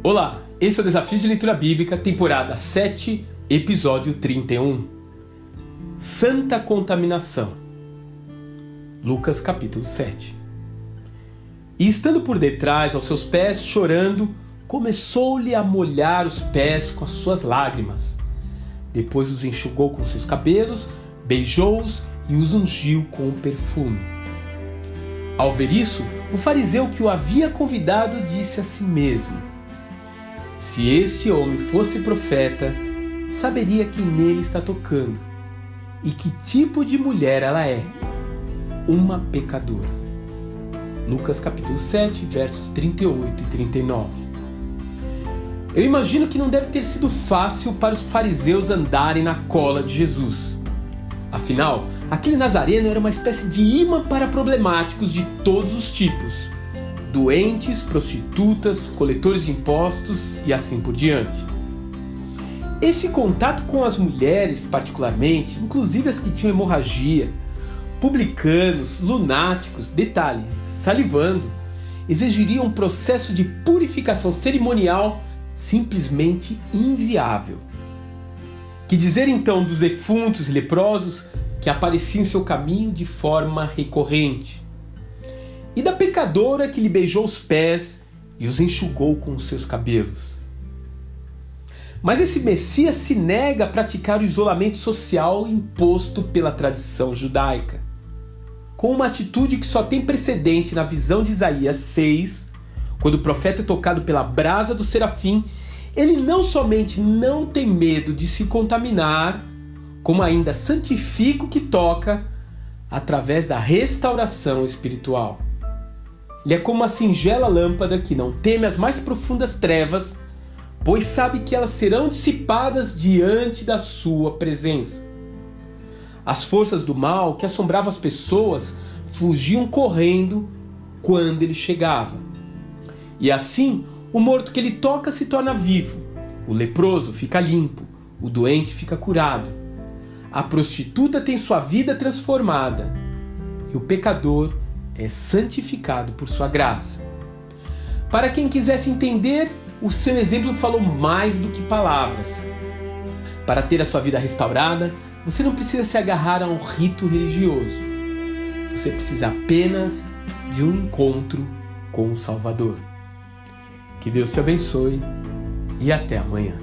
Olá, esse é o Desafio de Leitura Bíblica, temporada 7, episódio 31. Santa Contaminação. Lucas capítulo 7. E estando por detrás, aos seus pés, chorando, começou-lhe a molhar os pés com as suas lágrimas. Depois os enxugou com seus cabelos, beijou-os e os ungiu com o perfume. Ao ver isso, o fariseu que o havia convidado disse a si mesmo: Se este homem fosse profeta, saberia quem nele está tocando e que tipo de mulher ela é. Uma pecadora. Lucas capítulo 7, versos 38 e 39. Eu imagino que não deve ter sido fácil para os fariseus andarem na cola de Jesus. Afinal, aquele nazareno era uma espécie de imã para problemáticos de todos os tipos: doentes, prostitutas, coletores de impostos e assim por diante. Esse contato com as mulheres, particularmente, inclusive as que tinham hemorragia, publicanos, lunáticos, detalhe, salivando, exigiria um processo de purificação cerimonial simplesmente inviável. Que dizer então dos defuntos e leprosos que apareciam em seu caminho de forma recorrente? E da pecadora que lhe beijou os pés e os enxugou com os seus cabelos? Mas esse Messias se nega a praticar o isolamento social imposto pela tradição judaica. Com uma atitude que só tem precedente na visão de Isaías 6, quando o profeta é tocado pela brasa do serafim, ele não somente não tem medo de se contaminar, como ainda santifica o que toca através da restauração espiritual. Ele é como uma singela lâmpada que não teme as mais profundas trevas pois sabe que elas serão dissipadas diante da sua presença. As forças do mal que assombravam as pessoas fugiam correndo quando ele chegava. E assim, o morto que ele toca se torna vivo, o leproso fica limpo, o doente fica curado, a prostituta tem sua vida transformada e o pecador é santificado por sua graça. Para quem quisesse entender o seu exemplo falou mais do que palavras. Para ter a sua vida restaurada, você não precisa se agarrar a um rito religioso. Você precisa apenas de um encontro com o Salvador. Que Deus te abençoe e até amanhã.